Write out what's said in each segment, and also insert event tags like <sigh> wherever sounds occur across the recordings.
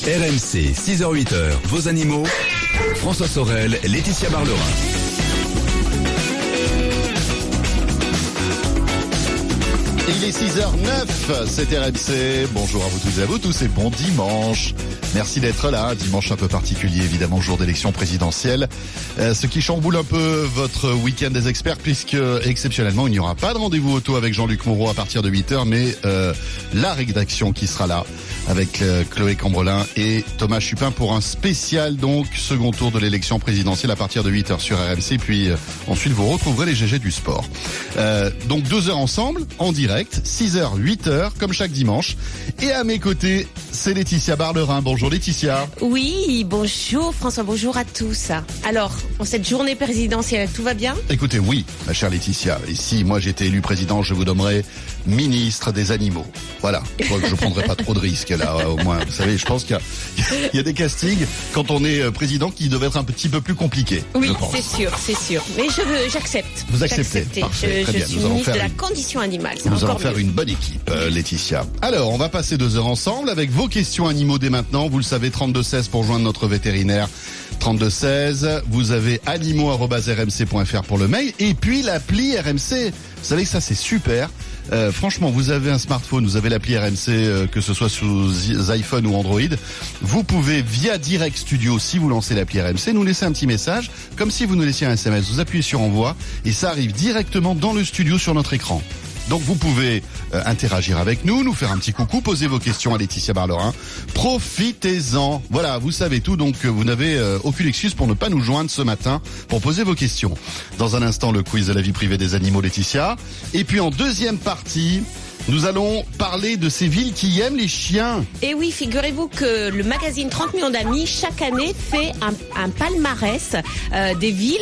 RMC, 6h-8h, vos animaux. François Sorel, Laetitia Barlerin. Il est 6h09, c'est RMC. Bonjour à vous tous et à vous tous et bon dimanche. Merci d'être là. Dimanche un peu particulier, évidemment, jour d'élection présidentielle. Euh, ce qui chamboule un peu votre week-end des experts, puisque exceptionnellement, il n'y aura pas de rendez-vous auto avec Jean-Luc Moreau à partir de 8h, mais euh, la rédaction qui sera là avec euh, Chloé Cambrelin et Thomas Chupin pour un spécial, donc, second tour de l'élection présidentielle à partir de 8h sur RMC. Puis ensuite, vous retrouverez les GG du sport. donc, deux heures ensemble, en direct, 6h, 8h, comme chaque dimanche. Et à mes côtés, c'est Laetitia Barlerin. Bonjour Laetitia. Oui, bonjour François, bonjour à tous. Alors, en cette journée présidentielle, tout va bien? Écoutez, oui, ma chère Laetitia. Et si moi j'étais élu président, je vous nommerais ministre des animaux. Voilà. Je crois que je prendrais pas trop de risques là, au moins. Vous savez, je pense qu'il y, a des castings quand on est euh, président qui doivent être un petit peu plus compliqués. Oui, c'est sûr, c'est sûr. Mais je j'accepte. Vous acceptez Parfait, je, suis ministre de la condition animale. Nous allons faire une bonne équipe, euh, Laetitia. Alors, on va passer deux heures ensemble avec vos questions animaux dès maintenant. Vous le savez, 3216 pour joindre notre vétérinaire. 3216. Vous avez animaux.rmc.fr pour le mail. Et puis l'appli RMC. Vous savez que ça c'est super. Euh, franchement, vous avez un smartphone, vous avez l'appli RMC, euh, que ce soit sous iPhone ou Android. Vous pouvez via Direct Studio, si vous lancez l'appli RMC, nous laisser un petit message, comme si vous nous laissiez un SMS. Vous appuyez sur Envoi et ça arrive directement dans le studio sur notre écran. Donc vous pouvez euh, interagir avec nous, nous faire un petit coucou, poser vos questions à Laetitia Barlerin. Profitez-en. Voilà, vous savez tout, donc euh, vous n'avez euh, aucune excuse pour ne pas nous joindre ce matin pour poser vos questions. Dans un instant, le quiz de la vie privée des animaux, Laetitia. Et puis en deuxième partie, nous allons parler de ces villes qui aiment les chiens. Et oui, figurez-vous que le magazine 30 millions d'amis, chaque année, fait un, palmarès des villes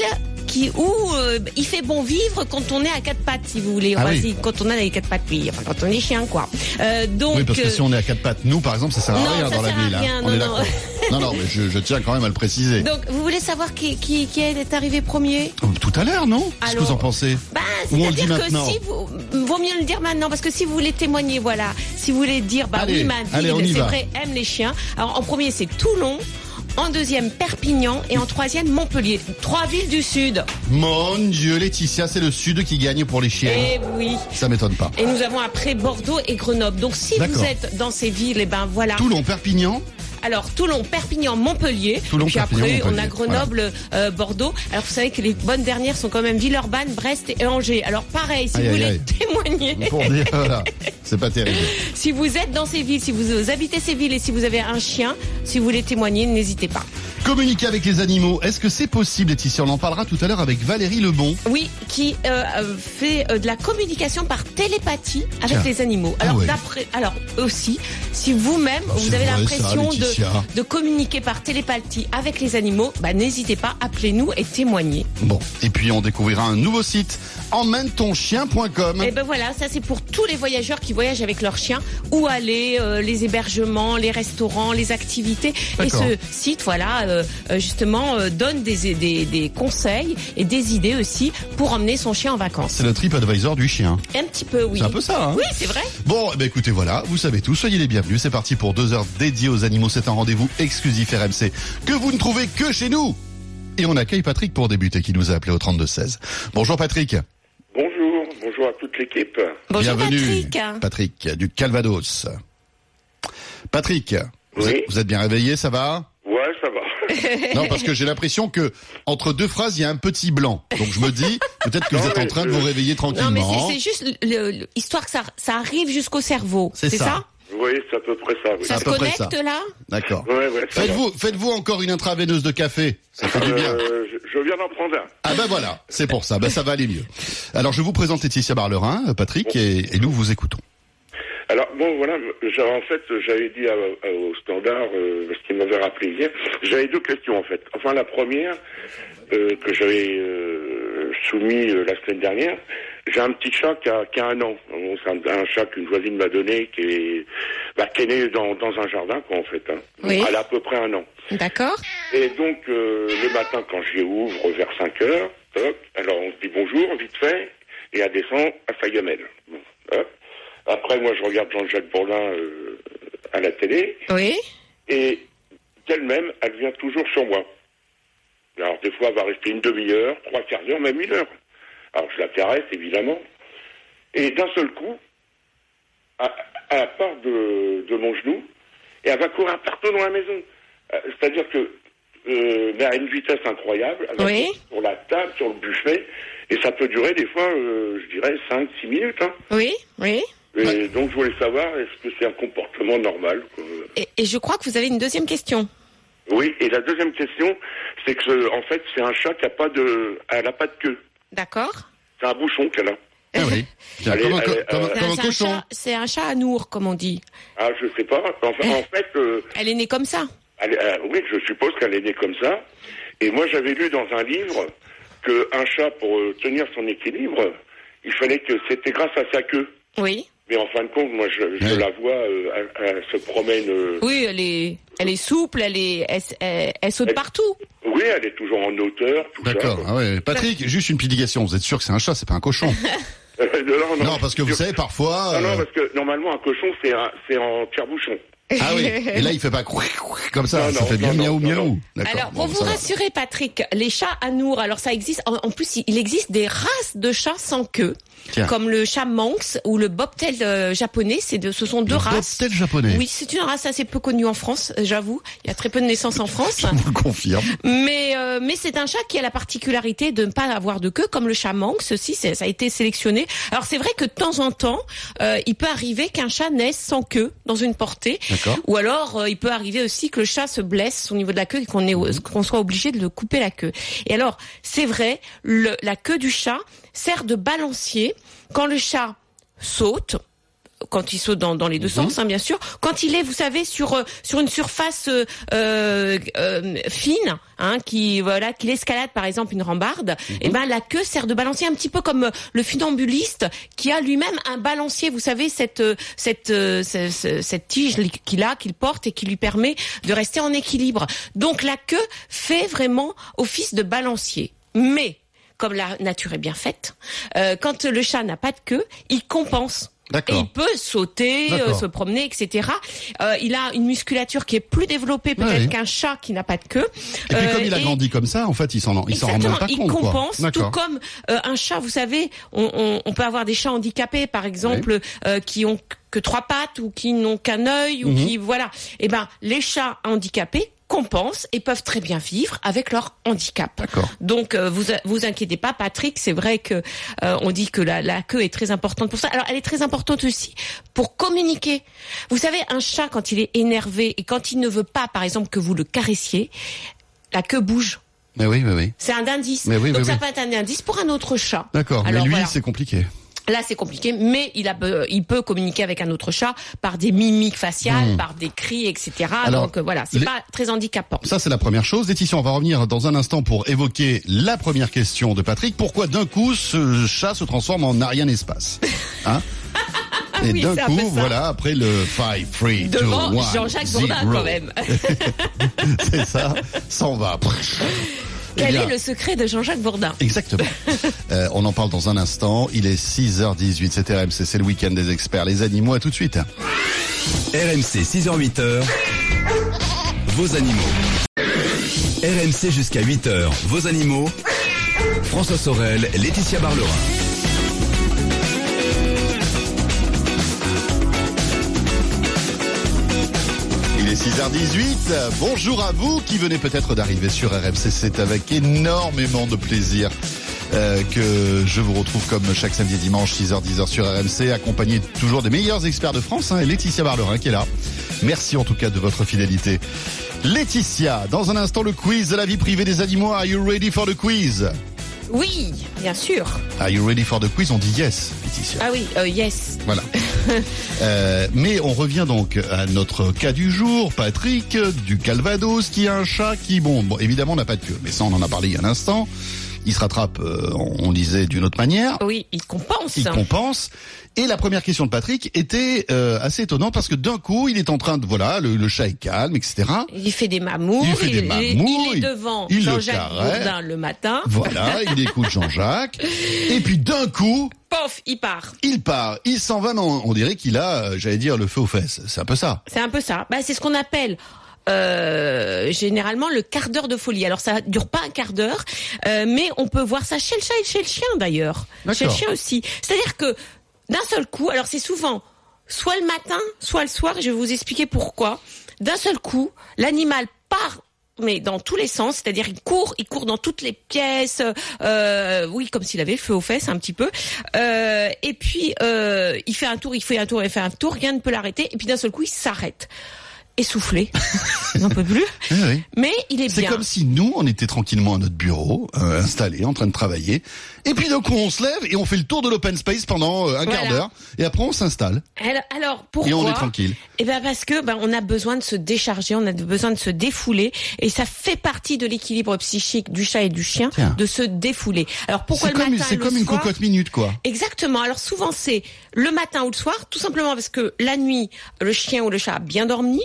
qui où euh, il fait bon vivre quand on est à quatre pattes, si vous voulez. Ah quand on a les quatre pattes, oui. Enfin, quand on est chien, quoi. Euh, donc. Oui, parce que si on est à quatre pattes, nous, par exemple, ça sert à rien dans la ville. Hein. non, non. <laughs> non, non, mais je, je, tiens quand même à le préciser. Donc, vous voulez savoir qui, qui, qui est arrivé premier? Tout à l'heure, non? Qu'est-ce que vous en pensez? bah, C'est-à-dire que si vous. Vaut mieux le dire maintenant, parce que si vous voulez témoigner, voilà. Si vous voulez dire, bah oui, ma ville, c'est vrai, aime les chiens. Alors, en premier, c'est Toulon en deuxième Perpignan et en troisième Montpellier. Trois villes du sud. Mon Dieu, Laetitia, c'est le sud qui gagne pour les chiens. Eh oui. Ça m'étonne pas. Et nous avons après Bordeaux et Grenoble. Donc si vous êtes dans ces villes, et eh ben voilà. Toulon, Perpignan alors Toulon, Perpignan, Montpellier. Toulon, puis après, on a Grenoble, euh, Bordeaux. Alors vous savez que les bonnes dernières sont quand même Villeurbanne, Brest et Angers. Alors pareil, si vous voulez témoigner. Pour dire, voilà, c'est pas terrible. <laughs> si vous êtes dans ces villes, si vous habitez ces villes et si vous avez un chien, si vous voulez témoigner, n'hésitez pas. Communiquer avec les animaux, est-ce que c'est possible, Laetitia? On en parlera tout à l'heure avec Valérie Lebon. Oui, qui euh, euh, fait de la communication par télépathie avec les animaux. Ah alors d'après, alors aussi, si vous-même vous avez l'impression de de communiquer par télépathie avec les animaux, bah, n'hésitez pas, appelez-nous et témoignez. Bon, et puis on découvrira un nouveau site, emmène-ton-chien.com. Et ben voilà, ça c'est pour tous les voyageurs qui voyagent avec leur chien, où aller, euh, les hébergements, les restaurants, les activités. Et ce site, voilà, euh, euh, justement, donne des, des, des, conseils et des idées aussi pour emmener son chien en vacances. C'est le trip advisor du chien. Un petit peu, oui. C'est un peu ça, hein Oui, c'est vrai. Bon, ben écoutez, voilà, vous savez tout, soyez les bienvenus. C'est parti pour deux heures dédiées aux animaux. C'est un rendez-vous exclusif RMC que vous ne trouvez que chez nous. Et on accueille Patrick pour débuter qui nous a appelé au 32-16. Bonjour Patrick. Bonjour, bonjour à toute l'équipe. Bonjour Bienvenue, Patrick. Patrick du Calvados. Patrick, vous, êtes, bien réveillé, ça va? Ouais, ça va. <laughs> non, parce que j'ai l'impression que entre deux phrases, il y a un petit blanc. Donc je me dis, peut-être que vous êtes en train de vous réveiller tranquillement. Non, mais c'est juste l'histoire que ça, ça arrive jusqu'au cerveau. C'est ça oui, c'est à peu près ça. Ça se connecte là? D'accord. faites-vous, faites-vous encore une intraveineuse de café Ça fait du bien. Euh, je, viens d'en prendre un. Ah ben voilà, c'est pour ça. Ben ça va aller mieux. Alors je vous présente Laetitia Barlerin, Patrick, et, nous vous écoutons. Alors bon voilà, en fait j'avais dit au standard euh, ce qu'il m'avait rappelé hier, j'avais deux questions en fait. Enfin la première euh, que j'avais euh, soumis la semaine dernière, j'ai un petit chat qui a, qui a un an. C'est un, chat qu'une voisine m'a donné qui est, bah, qui est né dans, dans un jardin, quoi, en fait. Hein. Oui. Elle a à peu près un an. D'accord. Et donc, euh, le matin, quand j'y ouvre vers 5 heures, hop, alors on se dit bonjour, vite fait, et elle descend à sa gamelle. Bon, Après, moi, je regarde Jean-Jacques Bourlin euh, à la télé. Oui. Et d'elle-même, elle vient toujours sur moi. Alors des fois, elle va rester une demi-heure, trois quarts d'heure, même une heure. Alors je la caresse, évidemment. Et d'un seul coup, elle part de, de, mon genou et elle va courir partout dans la maison. Euh, c'est-à-dire que euh, mais à une vitesse incroyable, oui. sur la table, sur le buffet, et ça peut durer des fois, euh, je dirais, 5-6 minutes. Hein. Oui, oui. Et donc je voulais savoir, est-ce que c'est un comportement normal et, et, je crois que vous avez une deuxième question. Oui, et la deuxième question, c'est que en fait, c'est un chat qui a pas de, elle a pas de queue. D'accord. C'est un bouchon qu'elle a. <laughs> Ah oui. comme, un, comme, un cochon. C'est un, chat à nour, comme on dit. Ah, je sais pas. Enfin, en <laughs> fait. Euh, elle est née comme ça. Euh, oui, je suppose qu'elle est née comme ça. Et moi, j'avais lu dans un livre qu'un chat, pour euh, tenir son équilibre, il fallait que c'était grâce à sa queue. Oui. Mais en fin de compte, moi, je, la vois, euh, elle, se promène. oui, elle est, elle est souple, elle est, elle, saute partout. Oui, elle est toujours en hauteur, tout. D'accord. Ah ouais. Patrick, juste une petite Vous êtes sûr que c'est un chat, c'est pas un cochon <laughs> non, non, non, parce que vous savez, parfois. Non, non, parce que normalement, un cochon, c'est en tire-bouchon. Ah oui. <laughs> Et là, il fait pas comme ça. ça fait bien miaou miaou. Alors, pour vous rassurer, Patrick, les chats à Nour, alors ça existe. En, plus, il existe des races de chats sans queue. Comme le chat Manx ou le bobtail euh, japonais, c'est de, ce sont deux le races. Bobtail japonais. Oui, c'est une race assez peu connue en France, euh, j'avoue. Il y a très peu de naissances en France. <laughs> Je vous le confirme. Mais euh, mais c'est un chat qui a la particularité de ne pas avoir de queue, comme le chat Manx aussi. Ça a été sélectionné. Alors c'est vrai que de temps en temps, il peut arriver qu'un chat naisse sans queue dans une portée. Ou alors il peut arriver aussi que le chat se blesse au niveau de la queue et qu'on mhm. qu'on soit obligé de le couper la queue. Et alors c'est vrai, le, la queue du chat sert de balancier quand le chat saute quand il saute dans, dans les deux mhm. sens, hein, bien sûr. Quand il est, vous savez, sur euh, sur une surface euh, euh, fine, hein, qui voilà, qu'il escalade par exemple une rambarde, mhm. et eh ben la queue sert de balancier un petit peu comme le funambuliste qui a lui-même un balancier. Vous savez cette cette cette, cette tige qu'il a, qu'il porte et qui lui permet de rester en équilibre. Donc la queue fait vraiment office de balancier. Mais comme la nature est bien faite, euh, quand le chat n'a pas de queue, il compense. Et il peut sauter, euh, se promener, etc. Euh, il a une musculature qui est plus développée peut-être qu'un chat qui n'a pas de queue. Et puis comme il a grandi comme ça, en fait, il s'en il s'en rend pas compte. Il compense, tout comme un chat. Vous savez, on, on, on, peut avoir des chats handicapés, par exemple, qui ont que trois pattes ou qui n'ont qu'un œil ou mhm. qui voilà. Eh ben, les chats handicapés compensent et peuvent très bien vivre avec leur handicap. Donc euh, vous vous inquiétez pas, Patrick. C'est vrai que euh, on dit que la, la, queue est très importante pour ça. Alors elle est très importante aussi pour communiquer. Vous savez, un chat quand il est énervé et quand il ne veut pas, par exemple, que vous le caressiez, la queue bouge. Mais oui, mais oui. C'est un indice. Mais oui, Donc ça peut être un indice pour un autre chat. D'accord. Mais lui, c'est compliqué. Là, c'est compliqué, mais il, a, il peut communiquer avec un autre chat par des mimiques faciales, hmm. par des cris, etc. Donc euh, voilà, c'est pas très handicapant. Ça, c'est la première chose. Laetitia, on va revenir dans un instant pour évoquer la première question de Patrick. Pourquoi d'un coup ce chat se transforme en Ariane Espace <laughs> hein? Et d'un coup, voilà, après le 5, 3, 2, 1, Jean-Jacques Bourdin, quand même. <laughs> c'est ça, <laughs> s'en va. Quel est le secret de Jean-Jacques Bourdin Exactement. <laughs> euh, on en parle dans un instant. Il est 6h18, c'est RMC, c'est le week-end des experts. Les animaux, à tout de suite. RMC, 6h-8h, vos animaux. RMC jusqu'à 8h, vos animaux. François Sorel, Laetitia Barlerin. Est 6h18. Bonjour à vous qui venez peut-être d'arriver sur RMC. C'est avec énormément de plaisir euh, que je vous retrouve comme chaque samedi et dimanche 6h10h sur RMC, accompagné toujours des meilleurs experts de France, hein, et Laetitia Barlerin qui est là. Merci en tout cas de votre fidélité. Laetitia, dans un instant le quiz de la vie privée des animaux. Are you ready for the quiz? Oui, bien sûr. Are you ready for the quiz? On dit yes, Laetitia. Ah oui, euh, yes. Voilà. <laughs> euh, mais on revient donc à notre cas du jour, Patrick du Calvados, qui a un chat qui, bon, bon évidemment n'a pas de queue, mais ça on en a parlé il y a un instant il se rattrape, euh, on disait d'une autre manière. Oui, il compense. Il compense. Et la première question de Patrick était euh, assez étonnante parce que d'un coup, il est en train de voilà, le, chat est calme, etc. Il fait des mamours. Il fait des mamours. Il, est devant Jean-Jacques Bourdin le matin. Voilà, il <laughs> écoute Jean-Jacques. Et puis d'un coup, pof, il part. Il part, il s'en va. Non, on dirait qu'il a, euh, j'allais dire, le feu aux fesses. C'est un peu ça. C'est un peu ça. Bah, c'est ce qu'on appelle euh, généralement le quart d'heure de folie. Alors ça dure pas un quart d'heure, euh, mais on peut voir ça chez le chat et chez le chien d'ailleurs. Chez le chien aussi. C'est-à-dire que d'un seul coup, alors c'est souvent soit le matin, soit le soir, et je vais vous expliquer pourquoi. D'un seul coup, l'animal part mais dans tous les sens, c'est-à-dire il court, il court dans toutes les pièces, euh, oui, comme s'il avait le feu aux fesses un petit peu. Euh, et puis euh, il fait un tour, il fait un tour, il fait un tour, rien ne peut l'arrêter. Et puis d'un seul coup, il s'arrête essoufflé, un peu plus. <laughs> Eh Mais il est, bien. C'est comme si nous, on était tranquillement à notre bureau, euh, installé, en train de travailler. Et puis d'un coup, on se lève et on fait le tour de l'open space pendant euh, un quart d'heure. Et après, on s'installe. Alors, pourquoi Et on est tranquille. Eh ben parce que ben, on a besoin de se décharger, on a besoin de se défouler, et ça fait partie de l'équilibre psychique du chat et du chien de se défouler. Alors pourquoi le comme, matin C'est comme une cocotte minute, quoi. Exactement. Alors souvent c'est le matin ou le soir, tout simplement parce que la nuit, le chien ou le chat a bien dormi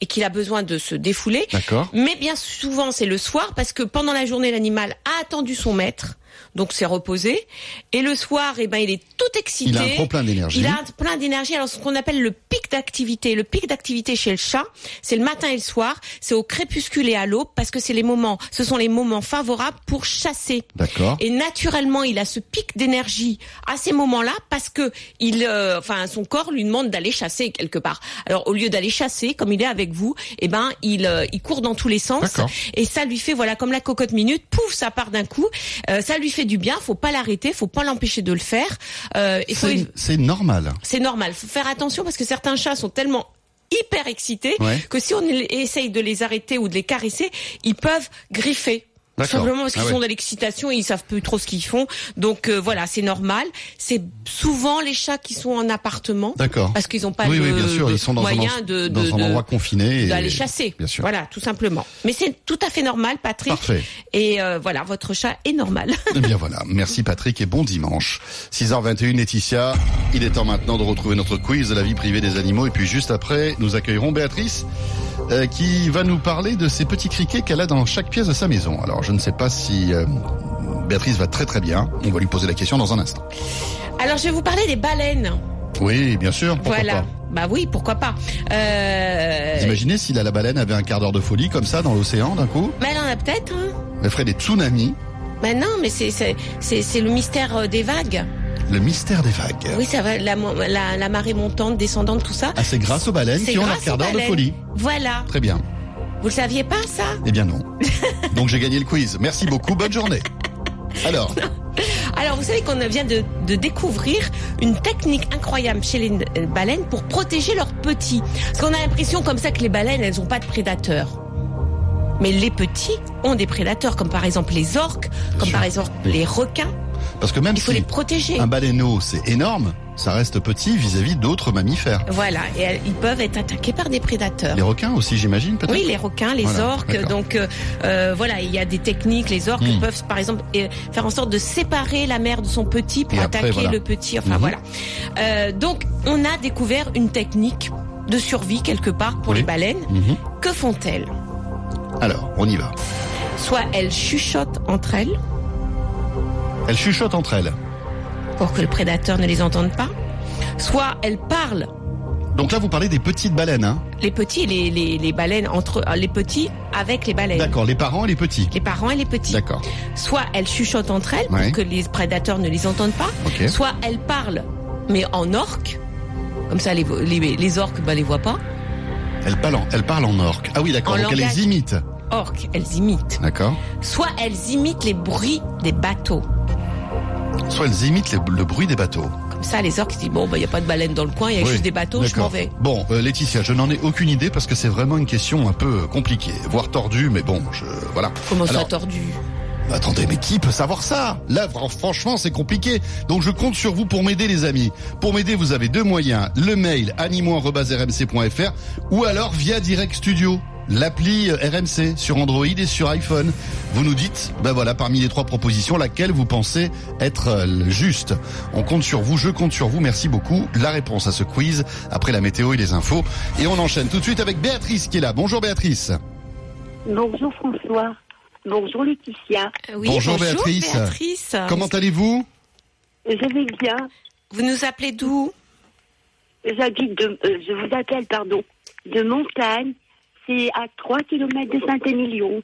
et qu'il a besoin de se défouler. Mais bien souvent, c'est le soir parce que pendant la journée, l'animal a attendu son maître donc c'est reposé. Et le soir, eh ben, il est tout excité. Il a un plein d'énergie. Il a plein d'énergie. Alors ce qu'on appelle le pic d'activité, le pic d'activité chez le chat, c'est le matin et le soir, c'est au crépuscule et à l'aube parce que c'est les moments, ce sont les moments favorables pour chasser. D'accord. Et naturellement, il a ce pic d'énergie à ces moments-là parce que il, euh, enfin, son corps lui demande d'aller chasser quelque part. Alors au lieu d'aller chasser, comme il est avec vous, eh ben, il, euh, il court dans tous les sens et ça lui fait, voilà, comme la cocotte minute, pouf, ça part d'un coup. Euh, ça lui fait du bien, faut pas l'arrêter, faut pas l'empêcher de le faire. Euh, c'est normal. C'est normal. Faut faire attention parce que certains chats sont tellement hyper excités que si on essaye de les arrêter ou de les caresser, ils peuvent griffer. Simplement parce qu'ils ah sont dans l'excitation et ils savent plus trop ce qu'ils font. Donc euh, voilà, c'est normal. C'est souvent les chats qui sont en appartement. D'accord. Parce qu'ils n'ont pas oui, de, bien sûr. Ils sont dans moyen un, de, dans un endroit confiné. D'aller chasser. Bien sûr. Voilà, tout simplement. Mais c'est tout à fait normal, Patrick. Parfait. Et euh, voilà, votre chat est normal. <laughs> Eh bien voilà, merci Patrick et bon dimanche. 6h21, Laetitia. Il est temps maintenant de retrouver notre quiz de la vie privée des animaux. Et puis juste après, nous accueillerons Béatrice euh, qui va nous parler de ces petits criquets qu'elle a dans chaque pièce de sa maison. Alors je ne sais pas si euh, Béatrice va très très bien. On va lui poser la question dans un instant. Alors je vais vous parler des baleines. Oui, bien sûr. voilà. Bah oui, pourquoi pas. Euh... Vous imaginez si la, baleine avait un quart d'heure de folie comme ça dans l'océan d'un coup Mais elle en a peut-être. Hein. Elle ferait des tsunamis. Mais non, mais c'est c'est le mystère des vagues. Le mystère des vagues. Oui, ça va, la, la, marée montante, descendante, tout ça. Ah, c'est grâce aux baleines qui ont leur quart d'heure de folie. Voilà. Très bien. Vous le saviez pas, ça? Eh bien non. <laughs> Donc j'ai gagné le quiz. Merci beaucoup, bonne journée. Alors Alors, vous savez qu'on vient de, de, découvrir une technique incroyable chez les euh, baleines pour protéger leurs petits. Parce qu'on a l'impression comme ça que les baleines, elles n'ont pas de prédateurs. Mais les petits ont des prédateurs, comme par exemple les orques, comme par exemple les requins. Parce que même Il faut si les protéger. un baleineau, c'est énorme, ça reste petit vis-à-vis d'autres mammifères. Voilà, et ils peuvent être attaqués par des prédateurs. Les requins aussi, j'imagine, peut-être Oui, les requins, les orques. Donc euh, euh, voilà, il y a des techniques. Les orques hmm. peuvent, par exemple, faire en sorte de séparer la mère de son petit pour attaquer le petit. Enfin hmm. voilà. Euh, donc on a découvert une technique de survie quelque part pour les baleines. Hmm. Que font-elles? Alors, on y va. Soit elles chuchotent entre elles. Elles chuchotent entre elles. Pour que le prédateur ne les entende pas. Soit elles parlent. Donc là, vous parlez des petites baleines, hein Les petits, les, les, les baleines entre euh, les petits avec les baleines. D'accord, les parents et les petits. Les parents et les petits. D'accord. Soit elles chuchotent entre elles pour que les prédateurs ne les entendent pas. Soit elles parlent, mais en orque. Comme ça, les, les, les orques, bah, les voient pas. Elles parlent en, elles parlent en orque. Ah oui, d'accord. Donc elles les imitent. Orques, elles imitent. D'accord. Soit elles imitent les bruits des bateaux. Soit elles imitent le, bruit des bateaux. Comme ça, les orques disent bon, il bah, n'y a pas de baleine dans le coin, il y a juste des bateaux, je m'en vais. Bon, euh, Laetitia, je n'en ai aucune idée parce que c'est vraiment une question un peu compliquée, voire tordue, mais bon, je voilà. Comment ça tordu? Attendez, mais qui peut savoir ça? Là, franchement, c'est compliqué. Donc, je compte sur vous pour m'aider, les amis. Pour m'aider, vous avez deux moyens. Le mail animo.rmc.fr ou alors via Direct Studio l'appli RMC sur Android et sur iPhone. Vous nous dites, ben voilà, parmi les trois propositions, laquelle vous pensez être euh, juste. On compte sur vous, je compte sur vous. Merci beaucoup. La réponse à ce quiz après la météo et les infos. Et on enchaîne tout de suite avec Béatrice qui est là. Bonjour Béatrice. Bonjour François. Bonjour Laetitia. Euh, bonjour, Béatrice. Comment allez-vous? Je vais bien. Vous nous appelez d'où? J'habite de, euh, je vous appelle, pardon, de Montagne, c'est à 3 km de Saint-Émilion.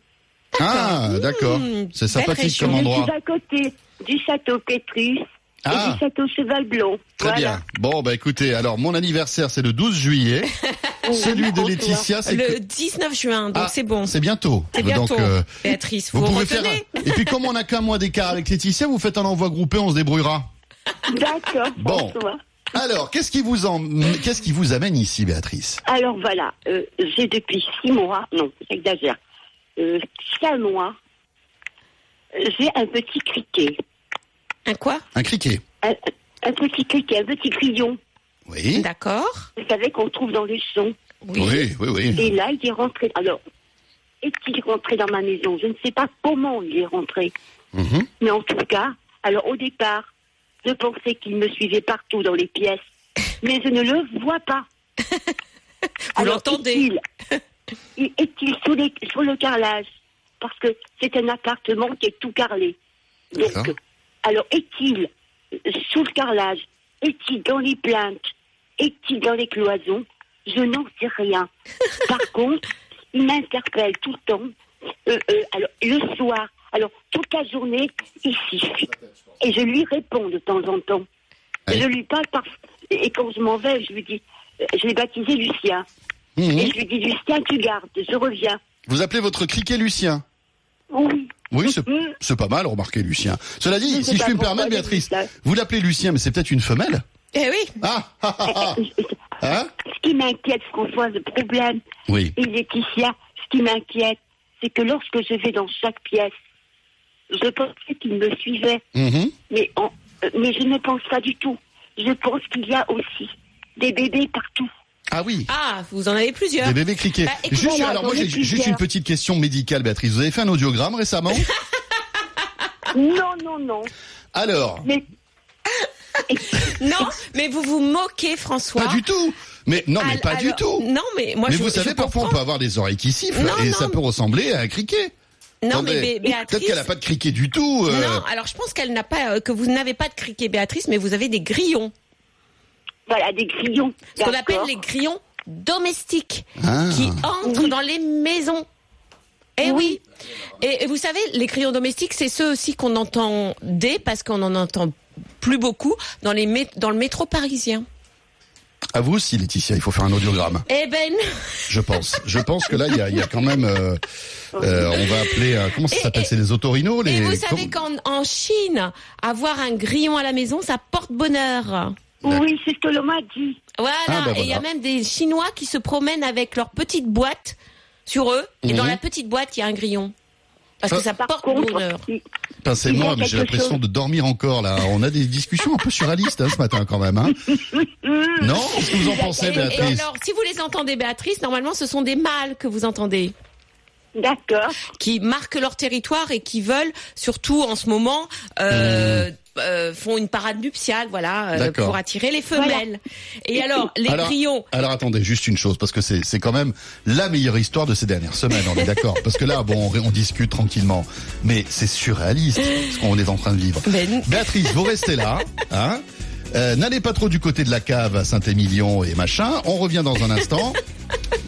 Ah, d'accord. Mmh, C'est sympathique comme Je endroit. suis à côté du château Pétrus Ah. et du château Cheval Blanc. Très Voilà. bien. Bon, bah écoutez, alors mon anniversaire c'est le 12 juillet. <laughs> Celui de. Laetitia, c'est Le que... 19 juin, donc Ah, c'est bon. C'est bientôt. C'est bientôt. Donc, euh, Béatrice, vous vous pouvez faire. un- Et puis comme on a qu'un mois d'écart avec Laetitia, vous faites un envoi groupé, on se débrouillera. D'accord, Bon. François. Alors, qu'est-ce qui vous en... qu'est-ce qui vous amène ici, Béatrice? Alors voilà, euh, j'ai depuis six mois, non, j'exagère, euh, cinq mois, j'ai un petit criquet. Un quoi? Un criquet. Un, un petit criquet, un petit grillon. Oui. D'accord. Vous savez qu'on trouve dans les champs. Oui. Oui, oui, oui. Et là, il est rentré. Alors, est-il rentré dans ma maison? Je ne sais pas comment il est rentré. Mhm. Mais en tout cas, alors au départ, je pensais qu'il me suivait partout dans les pièces. Mais je ne le vois pas. <laughs> Vous l'entendez Est-il <laughs> est-il sous, les- sur le carrelage Parce que c'est un appartement qui est tout carrelé. Donc, alors est-il sous le carrelage Est-il dans les plaintes Est-il dans les cloisons Je n'en sais rien. <laughs> Par contre, il m'interpelle tout le temps. Euh, euh, alors, le soir, alors toute la journée, ici. Et je lui réponds de temps en temps. Je lui parle par... Et quand je m'en vais, je lui dis... euh, Je l'ai baptisé Lucien. Mhm. Et je lui dis, Lucien, tu gardes, je reviens. Vous appelez votre criquet Lucien Oui. Oui, c'est Mhm. c'est pas mal, remarquez Lucien. Cela dit, si je pas puis me permettre, Béatrice, vous l'appelez Lucien, mais c'est peut-être une femelle Eh oui. Ah, ah, ah, ah. <laughs> Hein Ce qui m'inquiète, François, le problème, Oui. et Laetitia, ce qui m'inquiète, c'est que lorsque je vais dans chaque pièce, je pensais qu'il me suivait, Mhm. mais, euh, mais je ne pense pas du tout. Je pense qu'il y a aussi des bébés partout. Ah oui. Ah, vous en avez plusieurs. Des bébés criquets. Bah, écoute, juste, alors moi j'ai juste une petite question médicale, Béatrice. Vous avez fait un audiogramme récemment? <laughs> Non, non, non. Alors, Mais <laughs> Non, mais vous vous moquez, François. pas du tout. Mais non, mais pas du tout. Non, mais moi mais je vous je savez, parfois on peut avoir des oreilles qui sifflent Non, et non. ça peut ressembler à un criquet. Non, Attendez, mais Bé- Béatrice. Peut-être qu'elle a pas de criquet du tout. euh. Non, alors je pense qu'elle n'a pas, euh, que vous n'avez pas de criquet, Béatrice, mais vous avez des grillons. voilà, des grillons. Ce qu'on appelle les grillons domestiques Ah. qui entrent Oui. dans les maisons. Eh oui. Et, et vous savez, les grillons domestiques, c'est ceux aussi qu'on entendait parce qu'on en entend plus beaucoup dans les dans le métro parisien. À vous aussi, Laetitia, il faut faire un audiogramme. Eh ben, Je pense. Je pense que là, il y a, il y a quand même. euh, euh, on va appeler. euh, comment ça s'appelle? C'est les otorinos les... et vous savez qu'en en Chine, avoir un grillon à la maison, ça porte bonheur. Oui, c'est ce que l'on m'a dit. Voilà, Ah, ben et il y a même des Chinois qui se promènent avec leur petite boîte sur eux, et dans Mhm. la petite boîte, il y a un grillon. Parce que ça Par porte contre, Pincez-moi, mais j'ai l'impression de dormir encore là. On a des discussions un peu surréalistes hein, ce matin quand même. Hein <laughs> non Qu'est-ce que vous en pensez, Et, et Béatrice alors, si vous les entendez, Béatrice, normalement, ce sont des mâles que vous entendez, D'accord. qui marquent leur territoire et qui veulent, surtout en ce moment, euh, euh, font une parade nuptiale, voilà, euh, pour attirer les femelles. Et alors, les alors, grillons, alors attendez, juste une chose, parce que c'est c'est quand même la meilleure histoire de ces dernières semaines, on est d'accord. Parce que là, bon, on, on discute tranquillement, mais c'est surréaliste ce qu'on est en train de vivre. Ben, Béatrice, vous restez là, hein Euh, N'allez pas trop du côté de la cave à Saint-Émilion et machin. On revient dans un <laughs> instant,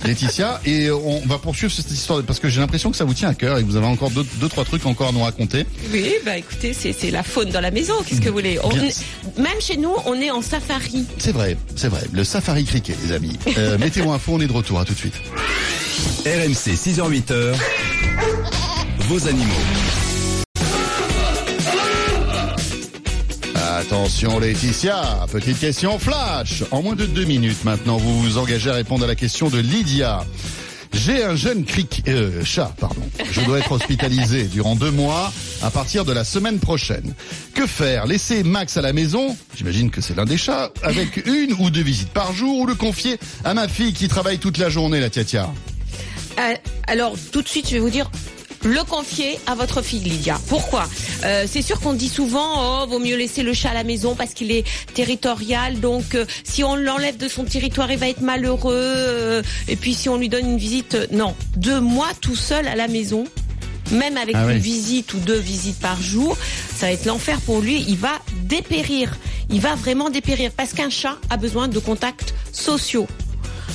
Laetitia, et on va poursuivre cette histoire parce que j'ai l'impression que ça vous tient à cœur et que vous avez encore deux, deux trois trucs encore à nous raconter. oui, bah écoutez, c'est c'est la faune dans la maison, qu'est-ce que vous voulez? On Même chez nous, on est en safari. C'est vrai, c'est vrai. Le safari cricket, les amis. Euh, <laughs> Météo info, on est de retour. À tout de suite. RMC 6h-8h, vos animaux. Attention Laetitia, petite question flash. En moins de deux minutes maintenant, vous vous engagez à répondre à la question de Lydia. J'ai un jeune cric, euh, chat, pardon. Je dois être hospitalisé <laughs> durant deux mois à partir de la semaine prochaine. Que faire? Laisser Max à la maison? J'imagine que c'est l'un des chats, avec <laughs> une ou deux visites par jour, ou le confier à ma fille qui travaille toute la journée, la tia Euh, alors, tout de suite, je vais vous dire, le confier à votre fille Lydia. Pourquoi? Euh, C'est sûr qu'on dit souvent, oh, vaut mieux laisser le chat à la maison parce qu'il est territorial. Donc, euh, si on l'enlève de son territoire, il va être malheureux. euh, et puis, si on lui donne une visite, non, deux mois tout seul à la maison. Même avec Ah une oui. visite ou deux visites par jour, ça va être l'enfer pour lui. Il va dépérir. Il va vraiment dépérir parce qu'un chat a besoin de contacts sociaux.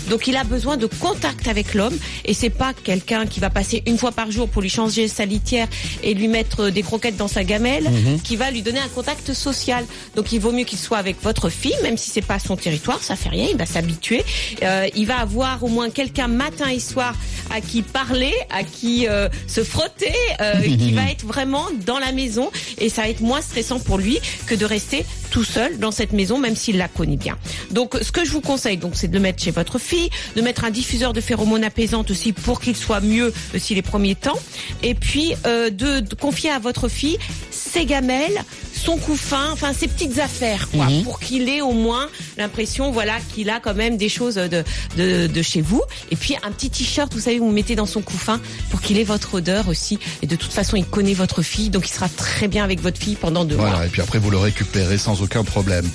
Donc il a besoin de contact avec l'homme et c'est pas quelqu'un qui va passer une fois par jour pour lui changer sa litière et lui mettre des croquettes dans sa gamelle mhm. qui va lui donner un contact social. Donc il vaut mieux qu'il soit avec votre fille, même si c'est pas son territoire, ça fait rien, il va s'habituer. Euh, il va avoir au moins quelqu'un matin et soir à qui parler, à qui euh, se frotter, euh, qui va <laughs> être vraiment dans la maison et ça va être moins stressant pour lui que de rester tout seul dans cette maison, même s'il la connaît bien. Donc, ce que je vous conseille, donc, c'est de le mettre chez votre fille, de mettre un diffuseur de phéromones apaisantes aussi pour qu'il soit mieux aussi les premiers temps, et puis euh, de, de confier à votre fille ses gamelles, son couffin, enfin ses petites affaires, quoi, mhm. pour qu'il ait au moins l'impression, voilà, qu'il a quand même des choses de, de, de chez vous. Et puis un petit t-shirt, vous savez, vous mettez dans son couffin pour qu'il ait votre odeur aussi. Et de toute façon, il connaît votre fille, donc il sera très bien avec votre fille pendant deux voilà, mois. Et puis après, vous le récupérez sans aucun problème.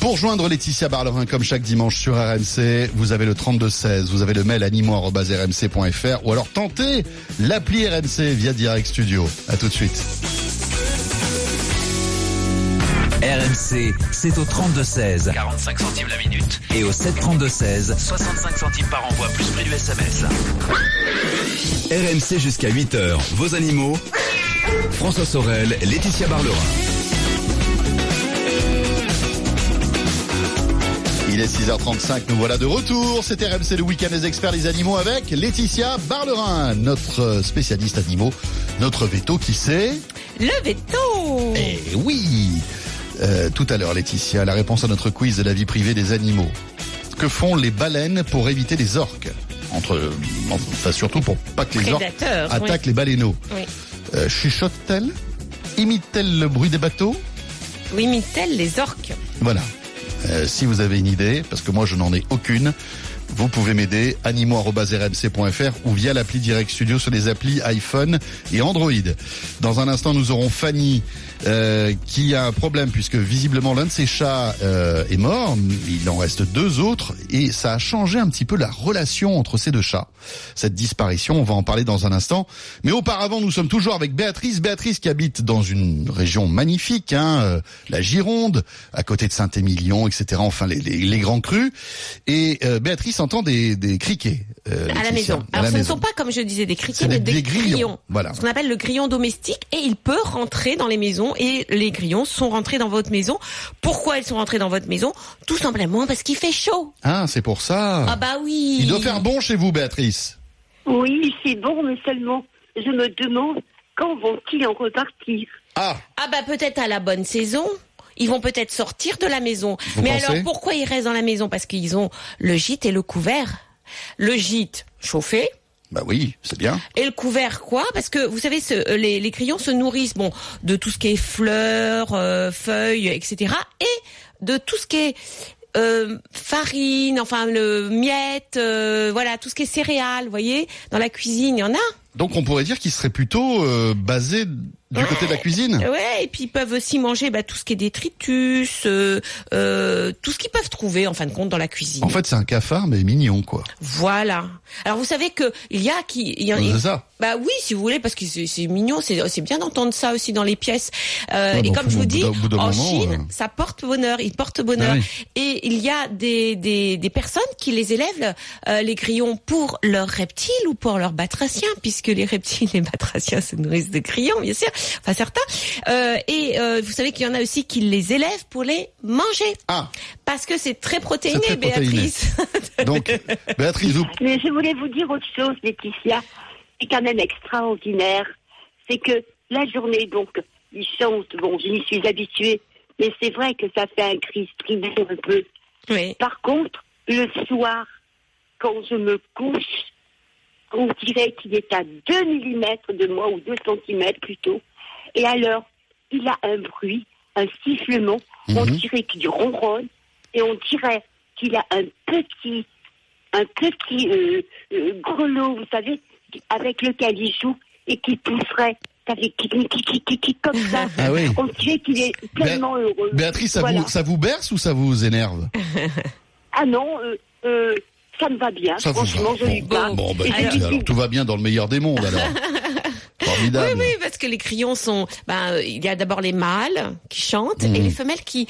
Pour joindre Laetitia Barlerin, comme chaque dimanche sur RMC, vous avez le 3216, vous avez le mail animo.rmc.fr ou alors tentez l'appli RMC via Direct Studio. À tout de suite. RMC, c'est au 32-16. 45 centimes la minute. Et au 732-16. 65 centimes par envoi, plus prix du SMS. RMC jusqu'à 8h. Vos animaux. François Sorel, Laetitia Barlerin. Il est 6h35, nous voilà de retour. C'est RMC le week-end des experts des animaux avec Laetitia Barlerin, notre spécialiste animaux, notre veto qui sait... Le veto Eh oui euh, tout à l'heure, Laetitia, la réponse à notre quiz de la vie privée des animaux. Que font les baleines pour éviter les orques Entre, enfin surtout pour pas que les orques attaquent les baleineaux. Oui. Euh, Chuchotent-elles Imitent-elles le bruit des bateaux Ou imitent-elles les orques Voilà. Euh, si vous avez une idée, parce que moi je n'en ai aucune, vous pouvez m'aider, animo.rmc.fr ou via l'appli Direct Studio sur les applis iPhone et Android. Dans un instant, nous aurons Fanny euh, qui a un problème puisque visiblement l'un de ses chats euh, est mort. Il en reste deux autres et ça a changé un petit peu la relation entre ces deux chats. Cette disparition, on va en parler dans un instant. Mais auparavant, nous sommes toujours avec Béatrice. Béatrice qui habite dans une région magnifique, hein, euh, la Gironde, à côté de Saint-Émilion, etc. Enfin, les, grands crus. Et Béatrice entend des criquets. À la maison. Alors, ce ne sont pas, comme je disais, des criquets, mais des, grillons. Voilà. Ce qu'on appelle le grillon domestique. Et il peut rentrer dans les maisons et les grillons sont rentrés dans votre maison. Pourquoi ils sont rentrés dans votre maison? Tout simplement parce qu'il fait chaud. Ah, c'est pour ça. Ah bah oui. Il doit faire bon chez vous, Béatrice. Oui, c'est bon, mais seulement, je me demande quand vont-ils en repartir? Ah. Ah bah peut-être à la bonne saison ils vont peut-être sortir de la maison. Mais alors pourquoi ils restent dans la maison? Parce qu'ils ont le gîte et le couvert. Le gîte chauffé, bah oui, c'est bien. Et le couvert quoi? Parce que vous savez, ce, euh, les, les, crayons se nourrissent bon de tout ce qui est fleurs, euh, feuilles, etc. Et de tout ce qui est euh, farine, enfin le miette, euh, voilà, tout ce qui est céréales, vous voyez, dans la cuisine, il y en a. Donc on pourrait dire qu'il serait plutôt euh, basé du côté de la cuisine. Ouais, et puis ils peuvent aussi manger bah, tout ce qui est détritus, euh, euh, tout ce qu'ils peuvent trouver en fin de compte dans la cuisine. En fait, c'est un cafard mais mignon quoi. Voilà. Alors vous savez que il y a qui, il y a, ça. Bah oui, si vous voulez, parce que c'est mignon, c'est bien d'entendre ça aussi dans les pièces. Euh, et comme je vous dis, en Chine, euh. ça porte bonheur, il porte bonheur. Bah et il y a des, des, des personnes qui les élèvent, les grillons, pour leurs reptiles ou pour leurs batraciens, puisque les reptiles et les batraciens se nourrissent de grillons, bien sûr, enfin certains. Euh, et euh, vous savez qu'il y en a aussi qui les élèvent pour les manger. Ah. Parce que c'est très protéiné, Béatrice. <laughs> Donc, Béatrice, vous... Mais je voulais vous dire autre chose, Laetitia c'est quand même extraordinaire, c'est que la journée, donc, ils chantent, bon, je m'y suis habituée, mais c'est vrai que ça fait un cri strident un peu. Oui. Par contre, le soir, quand je me couche, on dirait qu'il est à 2 mm de moi, ou 2 cm plutôt, et alors, il a un bruit, un sifflement, on mhm. dirait qu'il ronronne, et on dirait qu'il a un petit, un petit euh, euh, grelot, vous savez, avec lequel il joue et qui pousserait avec qui, qui, comme ça. <laughs> Ah oui. On dirait qu'il est tellement heureux. Béatrice, ça, vous, ça vous berce ou ça vous énerve? Ah non, euh, euh, ça me va bien. Ça Franchement, je lui bon, bon, bah, alors, tout va bien dans le meilleur des mondes alors. <laughs> Formidable. Oui, oui, parce que les crayons sont. Ben, il y a d'abord les mâles qui chantent et mhm. les femelles qui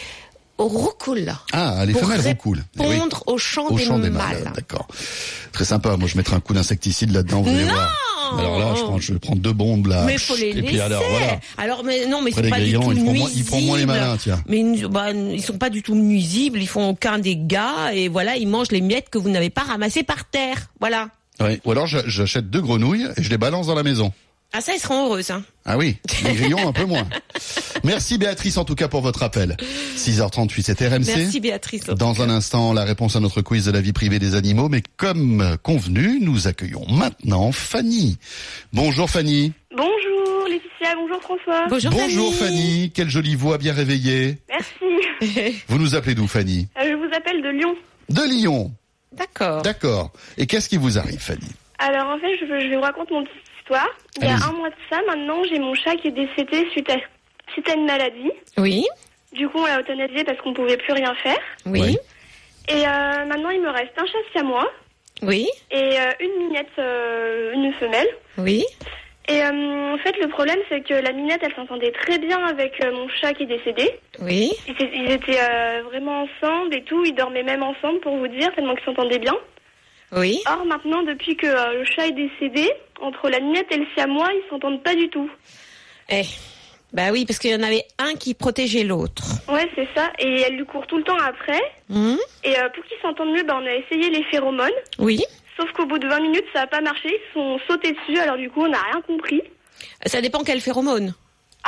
roucoule. Ah, les femelles roucoulent. Pour répondre au chant, des, mâles. D'accord. Très sympa. Moi, je mettrai un coup d'insecticide là-dedans. Vous non Alors là, je prends, je prends deux bombes là. Mais faut les et laisser. alors, voilà. alors, mais non, mais c'est pas du tout ils nuisibles. ils font moins les malins, tiens. Mais bah, ils sont pas du tout nuisibles. Ils font aucun dégât et voilà, ils mangent les miettes que vous n'avez pas ramassées par terre. Voilà. Oui. Ou alors j'achète deux grenouilles et je les balance dans la maison. Ah ça, ils seront heureux, ça. Ah oui, les grillons un peu moins. Merci Béatrice en tout cas pour votre appel. 6h38, c'était RMC. Merci Béatrice. Dans un instant, la réponse à notre quiz de la vie privée des animaux. Mais comme convenu, nous accueillons maintenant Fanny. Bonjour Fanny. Bonjour Laetitia, bonjour François. Bonjour, bonjour Fanny. Quelle jolie voix bien réveillée. Merci. <laughs> Vous nous appelez d'où Fanny euh, Je vous appelle de Lyon. De Lyon. D'accord. D'accord. Et qu'est-ce qui vous arrive Fanny? Alors en fait, je, je vais vous raconter mon petit il y a un mois de ça, maintenant, j'ai mon chat qui est décédé suite à, suite à une maladie. Oui. Du coup, on l'a euthanasié parce qu'on pouvait plus rien faire. Oui. Et euh, maintenant, il me reste un chat moi. Oui. Et euh, une minette, euh, une femelle. Oui. Et en fait, le problème, c'est que la minette, elle s'entendait très bien avec mon chat qui est décédé. Oui. Ils, étaient vraiment ensemble et tout. Ils dormaient même ensemble, pour vous dire, tellement qu'ils s'entendaient bien. Oui. Or, maintenant, depuis que le chat est décédé, entre la minette et le siamois, ils s'entendent pas du tout. Eh, bah oui, parce qu'il y en avait un qui protégeait l'autre. Ouais, c'est ça. Et elle lui court tout le temps après. Hum. Et euh, pour qu'ils s'entendent mieux, bah, on a essayé les phéromones. Oui. Sauf qu'au bout de 20 minutes, ça n'a pas marché. Ils sont sautés dessus. Alors du coup, on n'a rien compris. Ça dépend quel phéromone.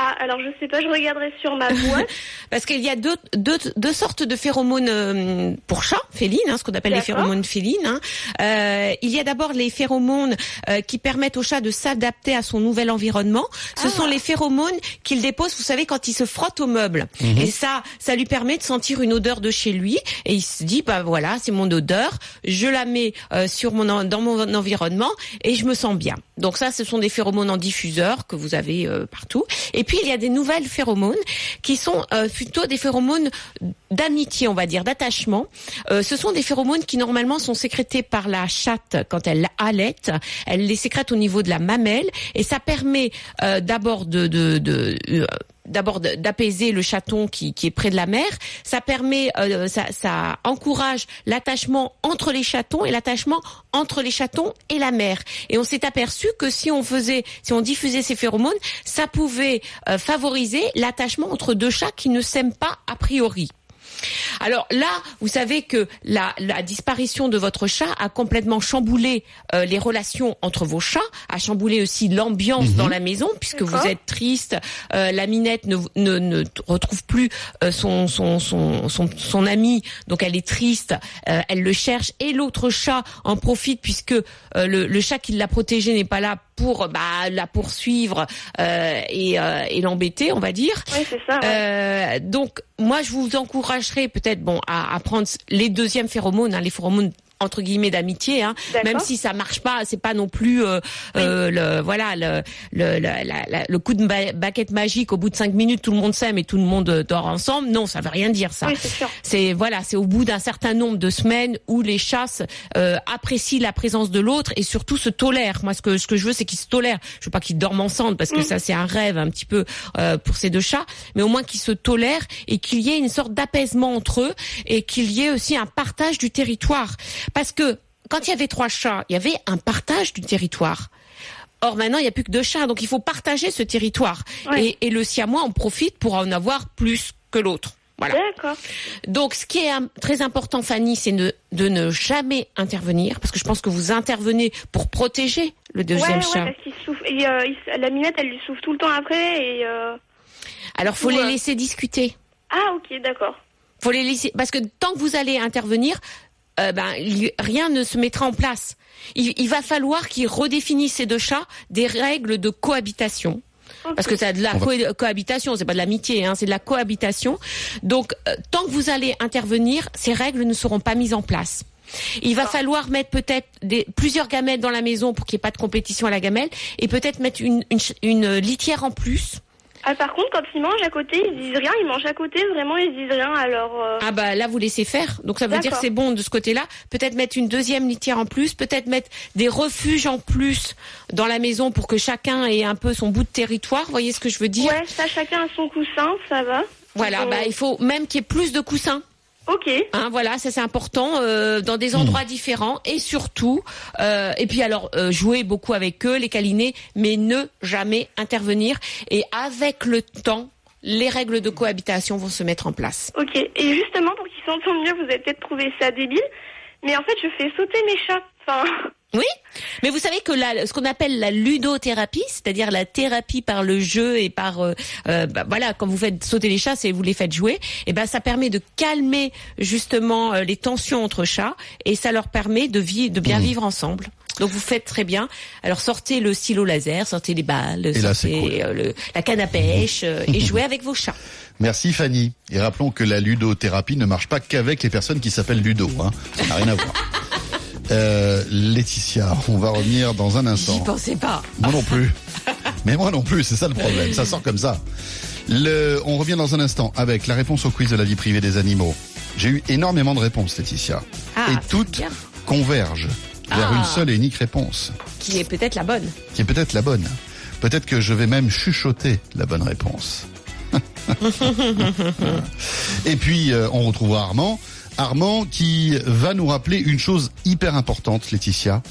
Ah, alors je sais pas, je regarderai sur ma boîte. <laughs> Parce qu'il y a deux, deux, deux, sortes de phéromones euh, pour chats, félines, hein, ce qu'on appelle les phéromones félines. Hein. Euh, il y a d'abord les phéromones euh, qui permettent au chat de s'adapter à son nouvel environnement. Ce ah. sont les phéromones qu'il dépose, vous savez, quand il se frotte au meuble. Mhm. Et ça, ça lui permet de sentir une odeur de chez lui. Et il se dit, bah voilà, c'est mon odeur, je la mets euh, sur mon dans mon environnement et je me sens bien. Donc ça, ce sont des phéromones en diffuseur que vous avez euh, partout. Et puis il y a des nouvelles phéromones qui sont euh, plutôt des phéromones d'amitié, on va dire, d'attachement. Euh, ce sont des phéromones qui normalement sont sécrétés par la chatte quand elle allait. Elle les sécrète au niveau de la mamelle et ça permet euh, d'abord de, de d'abord d'apaiser le chaton qui, qui, est près de la mer. Ça permet, euh, ça, ça, encourage l'attachement entre les chatons et l'attachement entre les chatons et la mer. Et on s'est aperçu que si on faisait, si on diffusait ces phéromones, ça pouvait euh, favoriser l'attachement entre deux chats qui ne s'aiment pas a priori. Alors là, vous savez que la, disparition de votre chat a complètement chamboulé euh, les relations entre vos chats, a chamboulé aussi l'ambiance mhm. dans la maison puisque vous êtes triste. Euh, la minette ne, ne, retrouve plus euh, son, son, son, son, ami, donc elle est triste, elle le cherche et l'autre chat en profite puisque le, le chat qui l'a protégé n'est pas là pour bah, la poursuivre euh, et, euh, et l'embêter, on va dire. Oui, c'est ça. Euh, donc moi, je vous encouragerais peut-être bon à, à prendre les deuxièmes phéromones, hein, les phéromones entre guillemets d'amitié, hein, même si ça marche pas, c'est pas non plus euh, euh le voilà le le, le, le coup de baguette magique au bout de cinq minutes tout le monde s'aime et tout le monde euh, dort ensemble. Non, ça veut rien dire ça. Oui, c'est voilà, c'est au bout d'un certain nombre de semaines où les chasses euh, apprécient la présence de l'autre et surtout se tolèrent. Moi, ce que ce que je veux, c'est qu'ils se tolèrent. Je veux pas qu'ils dorment ensemble parce que mm. ça c'est un rêve un petit peu euh, pour ces deux chats, mais au moins qu'ils se tolèrent et qu'il y ait une sorte d'apaisement entre eux et qu'il y ait aussi un partage du territoire. Parce que quand il y avait trois chats, il y avait un partage du territoire. Or maintenant, il n'y a plus que deux chats, donc il faut partager ce territoire. Et, le siamois en profite pour en avoir plus que l'autre. Voilà. D'accord. Donc, ce qui est très important, Fanny, c'est de, ne jamais intervenir, parce que je pense que vous intervenez pour protéger le deuxième chat. Ouais, parce qu'il. Et, euh, la minette, elle lui souffle tout le temps après. Et euh... Alors, faut les laisser discuter. Ah, ok, d'accord. Faut les laisser, parce que tant que vous allez intervenir, euh, ben, rien ne se mettra en place. Il, va falloir qu'il redéfinisse ces deux chats des règles de cohabitation. Parce que c'est de la cohabitation, c'est pas de l'amitié, hein, c'est de la cohabitation. Donc, euh, tant que vous allez intervenir, ces règles ne seront pas mises en place. Il va falloir mettre peut-être plusieurs gamelles dans la maison pour qu'il n'y ait pas de compétition à la gamelle et peut-être mettre une, une litière en plus ah, par contre, quand ils mangent à côté, ils disent rien. Ils mangent à côté, vraiment, ils disent rien. Alors. Euh, ah bah là, vous laissez faire. Donc ça veut dire que c'est bon de ce côté-là. Peut-être mettre une deuxième litière en plus. Peut-être mettre des refuges en plus dans la maison pour que chacun ait un peu son bout de territoire. Vous voyez ce que je veux dire Ouais, ça, chacun a son coussin, ça va. Voilà, bah, il faut même qu'il y ait plus de coussins. Ok. Hein, voilà, ça c'est important euh, dans des endroits hmm. différents et surtout, euh, et puis alors euh, jouer beaucoup avec eux, les câliner, mais ne jamais intervenir. Et avec le temps, les règles de cohabitation vont se mettre en place. Ok. Et justement, pour qu'ils s'entendent mieux, vous avez peut-être trouvé ça débile, mais en fait, je fais sauter mes chats. Enfin. Oui, mais vous savez que la, ce qu'on appelle la ludothérapie, c'est-à-dire la thérapie par le jeu et par euh, euh bah, voilà, quand vous faites sauter les chats, c'est vous les faites jouer, et eh ben ça permet de calmer justement euh, les tensions entre chats et ça leur permet de vivre, de bien mmh. vivre ensemble. Donc vous faites très bien. Alors sortez le stylo laser, sortez les balles, sortez euh, le, la canne à pêche et <laughs> jouez avec vos chats. Merci Fanny. Et rappelons que la ludothérapie ne marche pas qu'avec les personnes qui s'appellent Ludo. Hein. Ça n'a rien à voir. <laughs> Euh, Laetitia, on va revenir dans un instant. J'y pensais pas. Moi non plus. Mais moi non plus, c'est ça le problème. Ça sort comme ça. Le, on revient dans un instant avec la réponse au quiz de la vie privée des animaux. J'ai eu énormément de réponses, Laetitia. Ah, et toutes convergent vers une ah. seule et unique réponse. Qui est peut-être la bonne. Qui est peut-être la bonne. Peut-être que je vais même chuchoter la bonne réponse. <laughs> et puis, euh, on retrouvera Armand Armand qui va nous rappeler une chose hyper importante, Laetitia.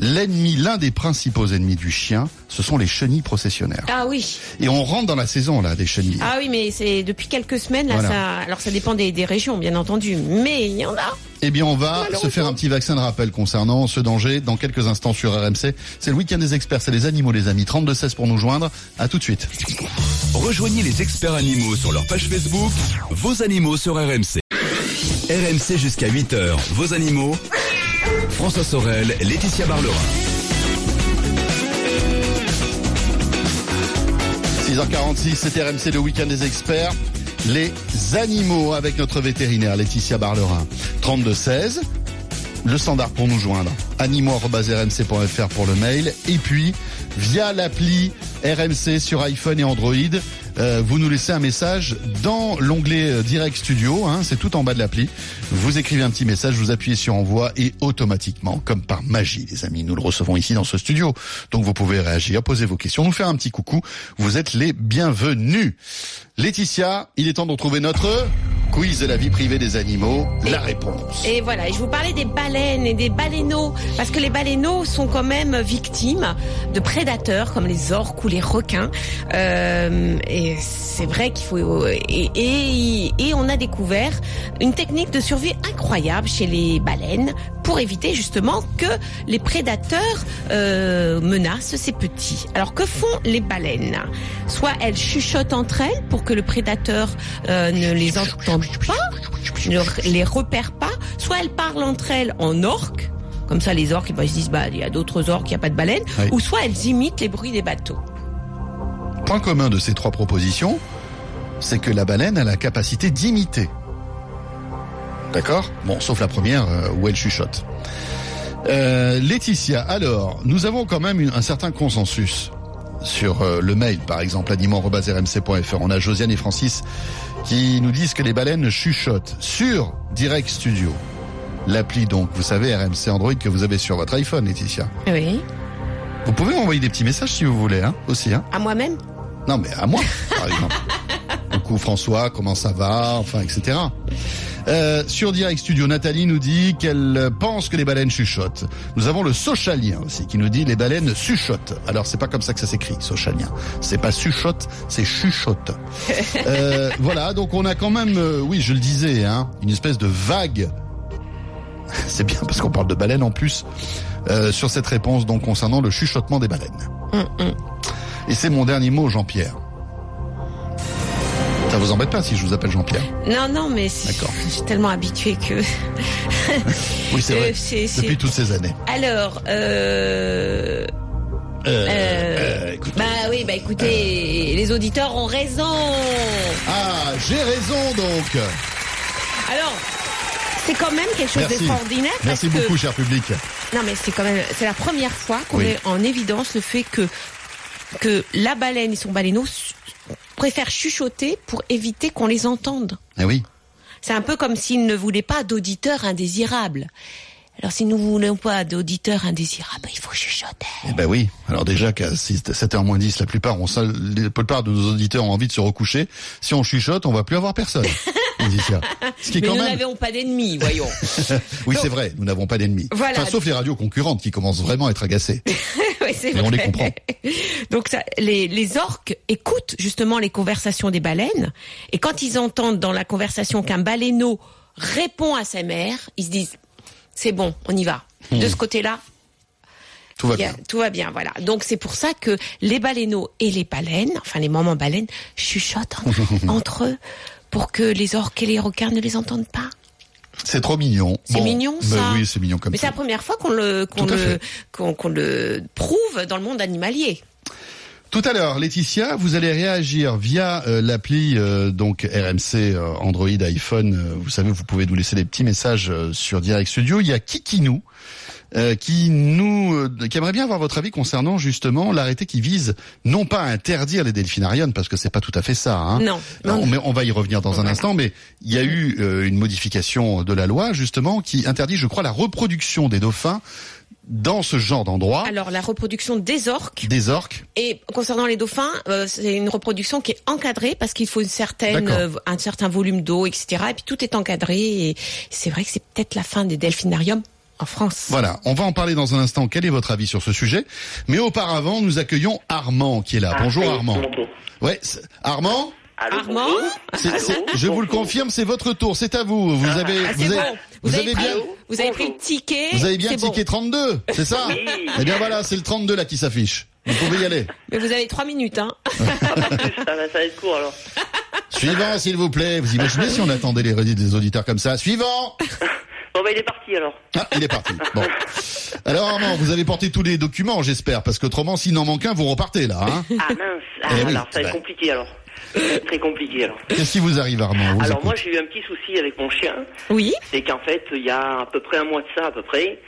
L'ennemi, l'un des principaux ennemis du chien, ce sont les chenilles processionnaires. Ah oui. Et on rentre dans la saison là des chenilles. Ah oui, mais c'est depuis quelques semaines là. Ça, alors ça dépend des, des, régions, bien entendu, mais il y en a. Eh bien, on va se faire un petit vaccin de rappel concernant ce danger dans quelques instants sur RMC. C'est le week-end des experts, c'est les animaux, les amis. 32 16 pour nous joindre. À tout de suite. Rejoignez les experts animaux sur leur page Facebook. Vos animaux sur RMC. RMC jusqu'à 8h, vos animaux. François Sorel, Laetitia Barlerin. 6h46, c'est RMC le week-end des experts. Les animaux avec notre vétérinaire Laetitia Barlerin. 3216, le standard pour nous joindre. animaux.rmc.fr pour le mail. Et puis, via l'appli RMC sur iPhone et Android, euh, vous nous laissez un message dans l'onglet euh, Direct Studio, hein, c'est tout en bas de l'appli. Vous écrivez un petit message, vous appuyez sur envoi et automatiquement, comme par magie les amis, nous le recevons ici dans ce studio. Donc vous pouvez réagir, poser vos questions, nous faire un petit coucou. Vous êtes les bienvenus. Laetitia, il est temps de retrouver notre quiz de la vie privée des animaux, la réponse. Et voilà, je vous parlais des baleines et des baleineaux, parce que les baleineaux sont quand même victimes de prédateurs comme les orques ou les requins. Euh, et c'est vrai qu'il faut... Et, et, et on a découvert une technique de survie incroyable chez les baleines pour éviter justement que les prédateurs euh, menacent ces petits. Alors que font les baleines? Soit elles chuchotent entre elles pour que le prédateur euh, ne les entende pas, ne les repère pas, soit elles parlent entre elles en orque, comme ça les orques ils se disent bah il y a d'autres orques, il n'y a pas de baleines, ou soit elles imitent les bruits des bateaux. Point commun de ces trois propositions, c'est que la baleine a la capacité d'imiter. D'accord? Bon, sauf la première euh, où elle chuchote. Euh, Laetitia, alors, nous avons quand même un certain consensus sur euh, le mail, par exemple, animant.rmc.fr. On a Josiane et Francis qui nous disent que les baleines chuchotent sur Direct Studio. L'appli donc, vous savez, RMC Android que vous avez sur votre iPhone, Laetitia. Oui. Vous pouvez m'envoyer des petits messages si vous voulez, hein, aussi. Hein. À moi-même? Non, mais à moi, par exemple. <laughs> Coucou François, comment ça va, enfin, etc. Euh, sur Direct Studio, Nathalie nous dit qu'elle pense que les baleines chuchotent. Nous avons le Sochalien aussi qui nous dit les baleines chuchotent. Alors c'est pas comme ça que ça s'écrit, Sochalien. C'est pas chuchote, c'est chuchote. <laughs> Euh, voilà, donc on a quand même, euh, oui, je le disais, hein, une espèce de vague. <laughs> C'est bien parce qu'on parle de baleines en plus euh, sur cette réponse donc concernant le chuchotement des baleines. Mm, mm. Et c'est mon dernier mot, Jean-Pierre. Ça vous embête pas si je vous appelle Jean-Pierre Non, non, mais je suis tellement habitué que. <laughs> oui, c'est vrai. Euh, Depuis toutes ces années. Alors, euh... Euh, euh, bah oui, bah écoutez, les auditeurs ont raison. Ah, j'ai raison donc. Alors, c'est quand même quelque chose d'extraordinaire. Merci beaucoup, cher public. Non, mais c'est quand même, c'est la première fois qu'on met en évidence le fait que que la baleine et son baleineau préfèrent chuchoter pour éviter qu'on les entende. Ah oui. C'est un peu comme s'ils ne voulaient pas d'auditeurs indésirables. Alors si nous voulons pas d'auditeurs indésirables, il faut chuchoter. Eh ben oui. Alors déjà qu'à 7h moins 10, la plupart la plupart de nos auditeurs ont envie de se recoucher. Si on chuchote, on va plus avoir personne. <laughs> Ce qui est Mais nous n'avons pas d'ennemis, voyons. <laughs> oui, c'est vrai, nous n'avons pas d'ennemis. Voilà. sauf les radios concurrentes qui commencent vraiment à être agacées. <laughs> oui, c'est vrai. on les comprend. <laughs> Donc ça, les, les orques écoutent justement les conversations des baleines, et quand ils entendent dans la conversation qu'un baleineau répond à sa mère, ils se disent c'est bon, on y va. Hmm. De ce côté-là, tout va bien. Tout va bien, voilà. Donc c'est pour ça que les baleineaux et les baleines, enfin les mamans baleines, chuchotent <laughs> entre eux pour que les orques et les requins ne les entendent pas. C'est trop mignon. C'est mignon ben ça. oui, c'est mignon comme Mais c'est la première fois qu'on le qu'on le qu'on le prouve dans le monde animalier. Tout à l'heure, Laetitia, vous allez réagir via euh, l'appli euh, donc RMC euh, Android iPhone. vous savez, vous pouvez nous laisser des petits messages sur Direct Studio. Il y a Kikinou qui nous qui aimerait bien avoir votre avis concernant justement l'arrêté qui vise non pas à interdire les delphinariums parce que c'est pas tout à fait ça. Hein. Non, non. Mais on va y revenir dans un instant. Mais il y a eu une modification de la loi justement qui interdit, je crois, la reproduction des dauphins dans ce genre d'endroit. Alors la reproduction des orques. Des orques. Et concernant les dauphins, euh, c'est une reproduction qui est encadrée parce qu'il faut une certaine, euh, un certain volume d'eau, etc. Et puis tout est encadré. Et c'est vrai que c'est peut-être la fin des delphinariums en France. Voilà, on va en parler dans un instant. Quel est votre avis sur ce sujet? Mais auparavant, nous accueillons Armand qui est là. Bonjour Armand. Ouais, Armand? Armand, je vous le confirme, c'est votre tour, c'est à vous. Vous ah. avez, ah, vous, avez vous, avez, bien, vous avez pris le ticket. Vous avez bien le ticket 32, c'est ça Eh bien voilà, c'est le 32 là qui s'affiche. Vous pouvez y aller. Mais vous avez trois minutes, hein. <laughs> ça, va, être court alors. Suivant, s'il vous plaît. Vous imaginez si on attendait les redits des auditeurs comme ça Suivant Bon bah il est parti alors. Ah, il est parti. Bon. Alors Armand, vous avez porté tous les documents, j'espère, parce qu'autrement, s'il n'en manque un, vous repartez là. Hein ah mince. Ah, eh alors ça va être compliqué alors. Très compliqué alors. Qu'est-ce qui vous arrive Armand Alors moi j'ai eu un petit souci avec mon chien. Oui. C'est qu'en fait il y a à peu près un mois de ça à peu près,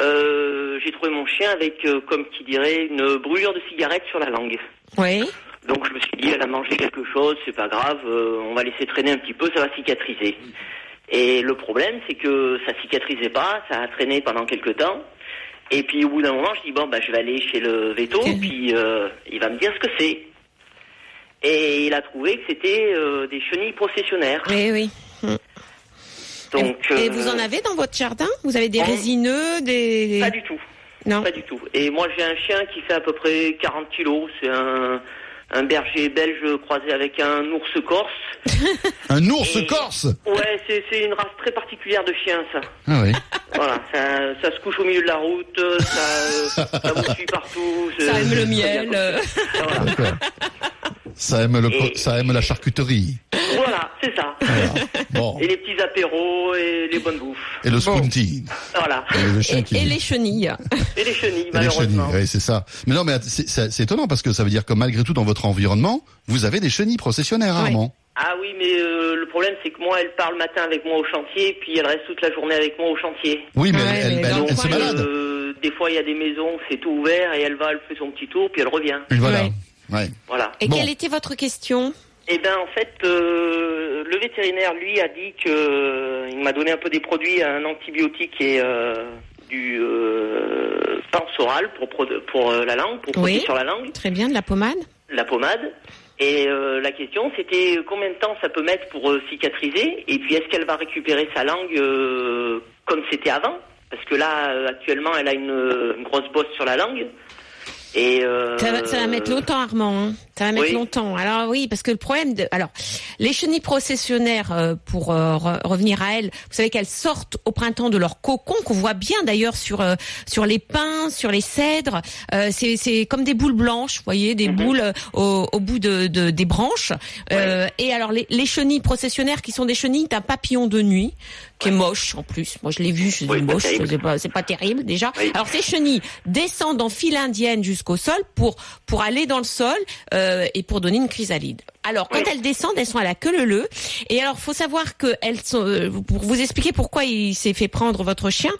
euh, j'ai trouvé mon chien avec, euh, comme qui dirait, une brûlure de cigarette sur la langue. Oui. Donc je me suis dit, elle a mangé quelque chose, c'est pas grave, euh, on va laisser traîner un petit peu, ça va cicatriser. Et le problème, c'est que ça cicatrisait pas, ça a traîné pendant quelques temps. Et puis au bout d'un moment, je dis bon, bah je vais aller chez le veto, puis il va me dire ce que c'est. Et il a trouvé que c'était euh, des chenilles processionnaires. Oui, oui. Donc, et, vous en euh, avez dans votre jardin? Vous avez des résineux, des... Pas du tout. Non. Pas du tout. Et moi, j'ai un chien qui fait à peu près 40 kilos. C'est un, un berger belge croisé avec un ours corse. <laughs> un ours corse? Ouais, c'est une race très particulière de chien, ça. Ah oui. <laughs> Voilà, ça, ça, se couche au milieu de la route, ça, ça vous suit partout. Ça aime le miel. <laughs> Voilà. Ça aime, le, ça aime la charcuterie. Voilà, c'est ça. Bon. Et les petits apéros et les bonnes bouffes. Et le spoonty. Voilà. Et, les chenilles. Et les chenilles, malheureusement. oui, c'est ça. Mais non, mais c'est étonnant parce que ça veut dire que malgré tout, dans votre environnement, vous avez des chenilles processionnaires, rarement. Ah oui, mais euh, le problème, c'est que moi, elle part le matin avec moi au chantier, puis elle reste toute la journée avec moi au chantier. Oui, mais elle, elle, se malade. Euh, des fois, il y a des maisons, c'est tout ouvert, et elle va, elle fait son petit tour, puis elle revient. voilà. Voilà. Et quelle était votre question? Eh bien, en fait, euh, le vétérinaire, lui, a dit que euh, il m'a donné un peu des produits, un antibiotique et euh, du euh, oral pour pour la langue, pour oui, sur la langue. Très bien, de la pommade? La pommade. Et la question, c'était combien de temps ça peut mettre pour cicatriser Et puis, est-ce qu'elle va récupérer sa langue comme c'était avant? Parce que là, actuellement, elle a une grosse bosse sur la langue. Et euh... ça, va, ça, va, mettre longtemps, Armand. Hein. Ça va mettre longtemps. Alors oui, parce que le problème de, alors les chenilles processionnaires, euh, pour euh, revenir à elles, vous savez qu'elles sortent au printemps de leur cocon, qu'on voit bien d'ailleurs sur euh, sur les pins, sur les cèdres. c'est comme des boules blanches, vous voyez, des mhm. boules au, au, bout de, de, des branches. et alors les, les chenilles processionnaires, qui sont des chenilles d'un papillon de nuit, qui est moche en plus. Moi, je l'ai vu, c'est moche, c'est pas, pas, terrible déjà. Alors ces chenilles descendent en file indienne jusqu'au sol pour pour aller dans le sol euh, et pour donner une chrysalide. Alors quand elles descendent, elles sont à la queue leu leu. Et alors faut savoir que elles sont euh, pour vous expliquer pourquoi il s'est fait prendre votre chien,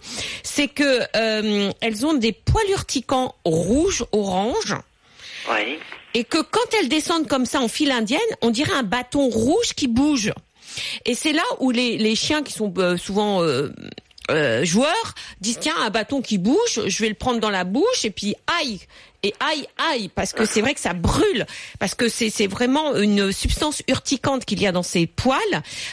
c'est que euh, elles ont des poils urticants rouges orange. Oui. Et que quand elles descendent comme ça en file indienne, on dirait un bâton rouge qui bouge. Et c'est là où les, chiens qui sont euh, souvent euh, joueurs disent tiens un bâton qui bouge, je vais le prendre dans la bouche et puis aïe et aïe aïe parce que c'est vrai que ça brûle parce que c'est vraiment une substance urticante qu'il y a dans ces poils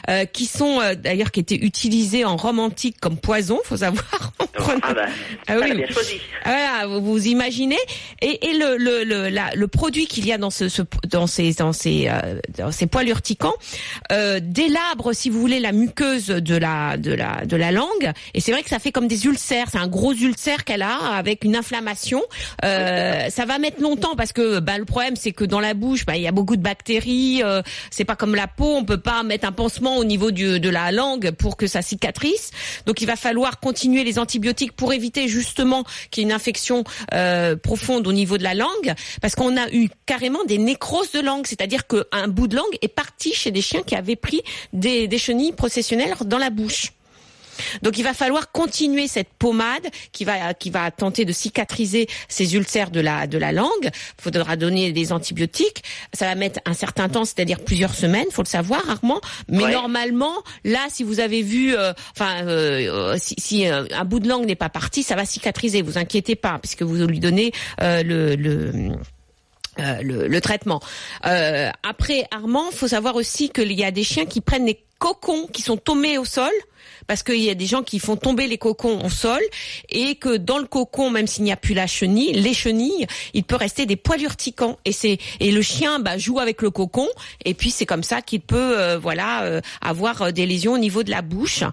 euh, qui sont euh, d'ailleurs qui étaient utilisés en Rome antique comme poison faut savoir. <laughs> Ah, bah, ah oui bien choisi. voilà vous, vous imaginez. Et, et le le le, la, le produit qu'il y a dans ce, ce, dans ces dans ces euh, dans ces poils urticants délabre si vous voulez la muqueuse de la de la de la langue. Et c'est vrai que ça fait comme des ulcères. C'est un gros ulcère qu'elle a avec une inflammation euh, euh, ça va mettre longtemps parce que bah, le problème c'est que dans la bouche, bah, il y a beaucoup de bactéries. Euh, c'est pas comme la peau, on peut pas mettre un pansement au niveau du, de la langue pour que ça cicatrice. Donc il va falloir continuer les antibiotiques pour éviter justement qu'il y ait une infection euh, profonde au niveau de la langue, parce qu'on a eu carrément des nécroses de langue, c'est-à-dire qu'un bout de langue est parti chez des chiens qui avaient pris des, des chenilles processionnelles dans la bouche. Donc il va falloir continuer cette pommade qui va qui va tenter de cicatriser ces ulcères de la de la langue. Il faudra donner des antibiotiques. Ça va mettre un certain temps, c'est-à-dire plusieurs semaines, faut le savoir, rarement. Mais normalement, là, si vous avez vu, euh, enfin, euh, si, si euh, un bout de langue n'est pas parti, ça va cicatriser. Vous inquiétez pas, puisque vous lui donnez le, le le, le, traitement. Euh, après, Armand, faut savoir aussi qu'il y a des chiens qui prennent des cocons qui sont tombés au sol parce qu'il y a des gens qui font tomber les cocons au sol et que dans le cocon, même s'il n'y a plus la chenille, les chenilles, il peut rester des poils urticants et c'est et le chien bah, joue avec le cocon et puis c'est comme ça qu'il peut euh, voilà euh, avoir euh, des lésions au niveau de la bouche.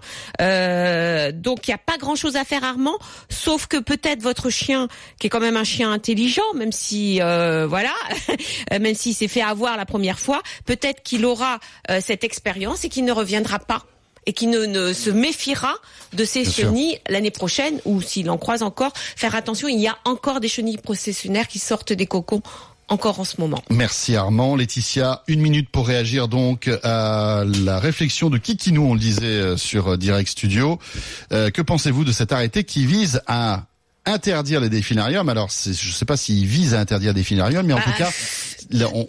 Euh, donc il n'y a pas grand chose à faire Armand, sauf que peut-être votre chien qui est quand même un chien intelligent, même si voilà, <laughs> même s'il s'est fait avoir la première fois, peut-être qu'il aura cette expérience et qu'il ne reviendra pas et qui ne, ne, se méfiera de ces chenilles l'année prochaine ou s'il en croise encore, faire attention, il y a encore des chenilles processionnaires qui sortent des cocons encore en ce moment. Merci Armand. Laetitia, une minute pour réagir donc à la réflexion de Kikinou, on le disait euh, sur euh, Direct Studio. Euh, que pensez-vous de cet arrêté qui vise à interdire les définariums Alors, je ne sais pas s'il vise à interdire des définariums, mais en tout bah, cas,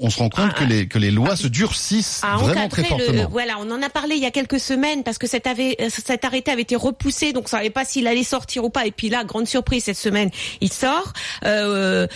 on, se rend compte que, les, que les lois se durcissent vraiment très fortement. voilà, on en a parlé il y a quelques semaines parce que cet, avait, cet arrêté avait été repoussé, donc on savait pas s'il allait sortir ou pas. Et puis là, grande surprise cette semaine, il sort. Euh,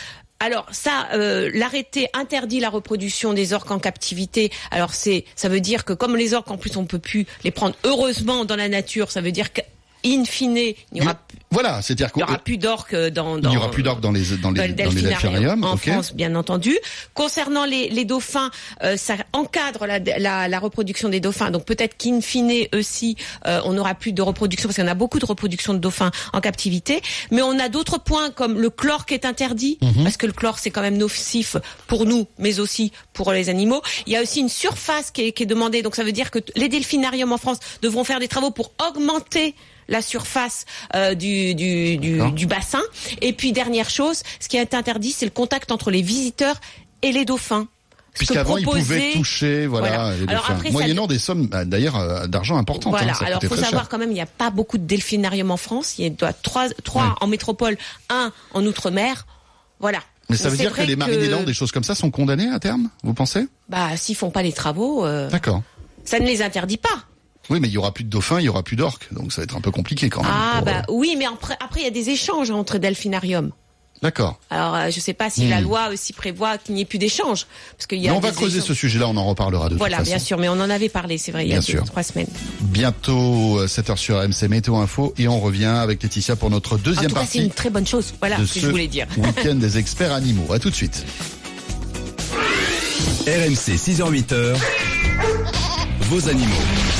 alors ça, euh, l'arrêté interdit la reproduction des orques en captivité. Alors c'est, ça veut dire que comme les orques en plus on peut plus les prendre heureusement dans la nature, ça veut dire que in fine, il n'y aura, voilà, c'est-à-dire qu'il n'y aura plus d'orques dans, dans, il aura plus d'orques dans les dans les, dans les delphinariums en France, bien entendu. Concernant les, les dauphins, euh, ça encadre la, la, la, reproduction des dauphins. Donc peut-être qu'in fine aussi, euh, on n'aura plus de reproduction parce qu'on a beaucoup de reproduction de dauphins en captivité. Mais on a d'autres points comme le chlore qui est interdit mhm. parce que le chlore c'est quand même nocif pour nous, mais aussi pour les animaux. Il y a aussi une surface qui est, qui est demandée. Donc ça veut dire que les delphinariums en France devront faire des travaux pour augmenter la surface euh, du, du, du, bassin. Et puis dernière chose, ce qui est interdit, c'est le contact entre les visiteurs et les dauphins. Puisqu'avant, ils pouvaient toucher, voilà, Les dauphins. moyennant des sommes, bah, d'ailleurs, euh, d'argent importantes. Voilà. Hein, Alors, faut savoir quand même, il n'y a pas beaucoup de delphinariums en France. Il y a trois, trois en métropole, un en outre-mer. Voilà. Mais ça veut dire que les marinellands, des choses comme ça, sont condamnés à terme, vous pensez? Bah, s'ils font pas les travaux. Euh, D'accord. Ça ne les interdit pas. Oui, mais il y aura plus de dauphins, il y aura plus d'orques, donc ça va être un peu compliqué quand même. Ah bah euh, oui, mais après, après il y a des échanges entre delphinariums. D'accord. Alors, euh, je ne sais pas si la hmm. loi aussi prévoit qu'il n'y ait plus d'échanges. Parce qu'il y a on va creuser ce sujet-là, on en reparlera de Voilà, toute bien sûr, mais on en avait parlé, c'est vrai, il y a deux, trois semaines. Bientôt, 7h euh, sur MC Météo Info, et on revient avec Laetitia pour notre deuxième en tout partie. C'est une très bonne chose, voilà ce que je voulais dire. Week-end des experts animaux. À tout de suite. RMC 6h-8h, vos animaux.